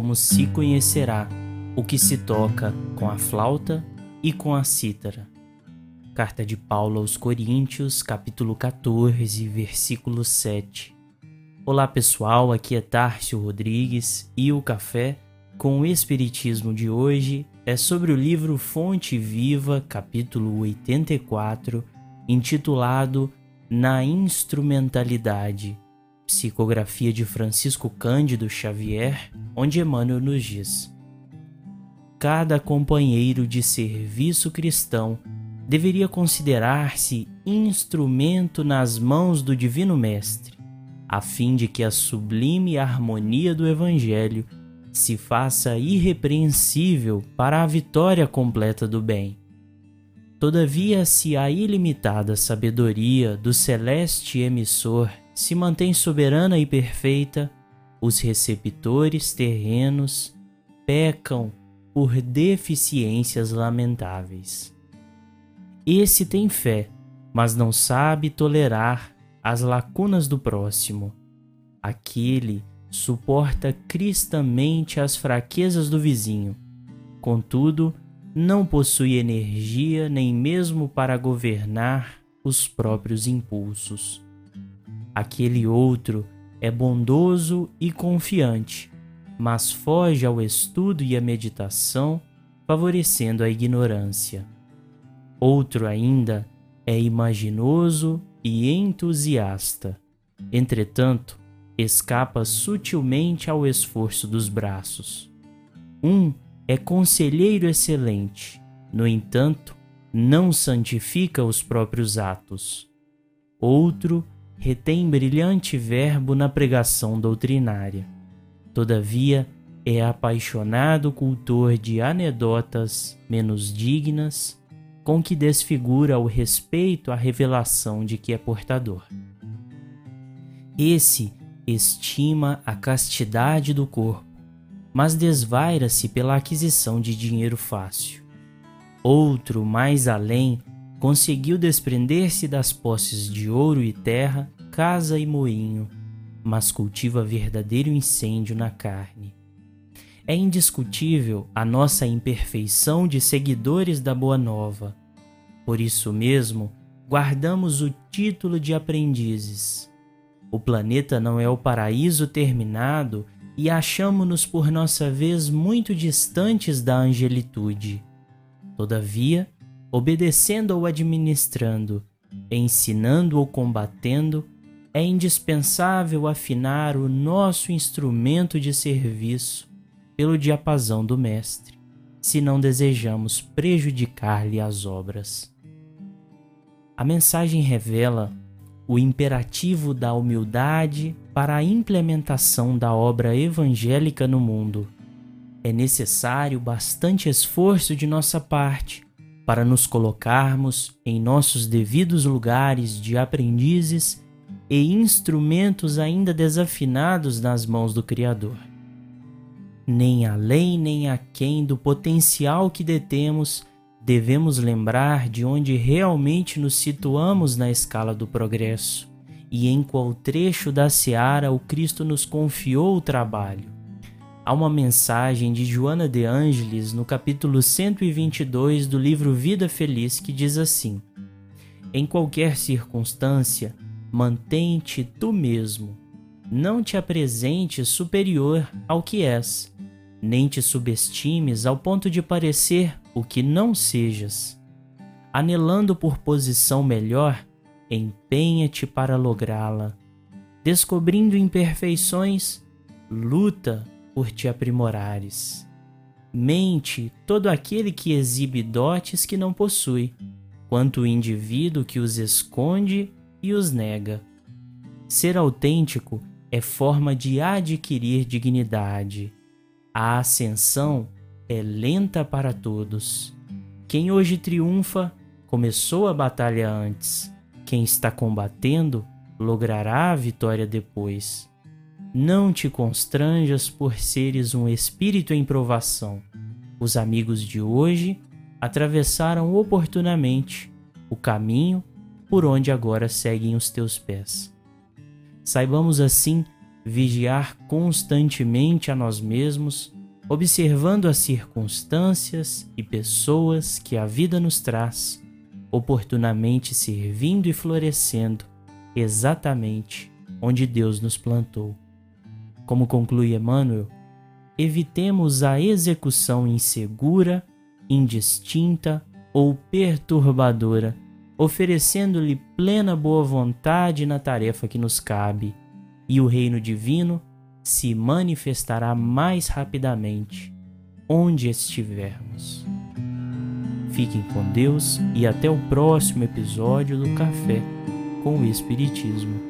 como se conhecerá o que se toca com a flauta e com a cítara. Carta de Paulo aos Coríntios, capítulo 14, versículo 7. Olá pessoal, aqui é Tárcio Rodrigues e o café com o Espiritismo de hoje é sobre o livro Fonte Viva, capítulo 84, intitulado Na Instrumentalidade, psicografia de Francisco Cândido Xavier, onde Emmanuel nos diz: Cada companheiro de serviço cristão deveria considerar-se instrumento nas mãos do Divino Mestre, a fim de que a sublime harmonia do Evangelho se faça irrepreensível para a vitória completa do bem. Todavia, se a ilimitada sabedoria do celeste emissor se mantém soberana e perfeita, os receptores terrenos pecam por deficiências lamentáveis. Esse tem fé, mas não sabe tolerar as lacunas do próximo. Aquele suporta cristamente as fraquezas do vizinho. Contudo, não possui energia nem mesmo para governar os próprios impulsos. Aquele outro é bondoso e confiante, mas foge ao estudo e à meditação, favorecendo a ignorância. Outro ainda é imaginoso e entusiasta. Entretanto, escapa sutilmente ao esforço dos braços. Um é conselheiro excelente, no entanto, não santifica os próprios atos. Outro retém brilhante verbo na pregação doutrinária. Todavia, é apaixonado cultor de anedotas menos dignas com que desfigura o respeito à revelação de que é portador. Esse estima a castidade do corpo, mas desvaira-se pela aquisição de dinheiro fácil. Outro, mais além, conseguiu desprender-se das posses de ouro e terra, casa e moinho, mas cultiva verdadeiro incêndio na carne. É indiscutível a nossa imperfeição de seguidores da Boa Nova. Por isso mesmo, guardamos o título de aprendizes. O planeta não é o paraíso terminado e achamo-nos por nossa vez muito distantes da angelitude. Todavia, obedecendo ou administrando, ensinando ou combatendo, é indispensável afinar o nosso instrumento de serviço pelo diapasão do Mestre, se não desejamos prejudicar-lhe as obras. A mensagem revela o imperativo da humildade para a implementação da obra evangélica no mundo. É necessário bastante esforço de nossa parte para nos colocarmos em nossos devidos lugares de aprendizes e instrumentos ainda desafinados nas mãos do Criador nem além nem aquém do potencial que detemos, devemos lembrar de onde realmente nos situamos na escala do progresso e em qual trecho da seara o Cristo nos confiou o trabalho. Há uma mensagem de Joana de Ângeles no capítulo 122 do livro Vida Feliz que diz assim: Em qualquer circunstância, mantém-te tu mesmo. Não te apresentes superior ao que és, nem te subestimes ao ponto de parecer o que não sejas. Anelando por posição melhor, empenha-te para lográ-la. Descobrindo imperfeições, luta por te aprimorares. Mente todo aquele que exibe dotes que não possui, quanto o indivíduo que os esconde e os nega. Ser autêntico é forma de adquirir dignidade a ascensão é lenta para todos. Quem hoje triunfa começou a batalha antes. Quem está combatendo logrará a vitória depois. Não te constranjas por seres um espírito em provação. Os amigos de hoje atravessaram oportunamente o caminho por onde agora seguem os teus pés. Saibamos assim vigiar constantemente a nós mesmos, observando as circunstâncias e pessoas que a vida nos traz, oportunamente servindo e florescendo exatamente onde Deus nos plantou. Como conclui Emmanuel, evitemos a execução insegura, indistinta ou perturbadora, oferecendo-lhe plena boa vontade na tarefa que nos cabe, e o reino divino se manifestará mais rapidamente onde estivermos. Fiquem com Deus e até o próximo episódio do Café com o Espiritismo.